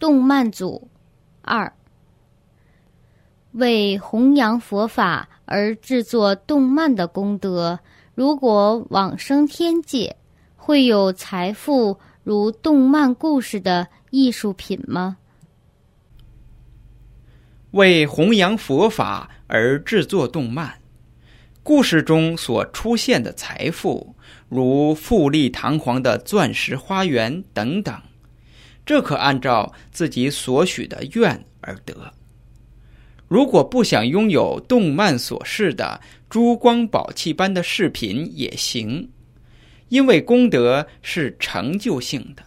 动漫组二，为弘扬佛法而制作动漫的功德，如果往生天界，会有财富如动漫故事的艺术品吗？为弘扬佛法而制作动漫，故事中所出现的财富，如富丽堂皇的钻石花园等等，这可按照自己所许的愿而得。如果不想拥有动漫所示的珠光宝气般的饰品也行，因为功德是成就性的。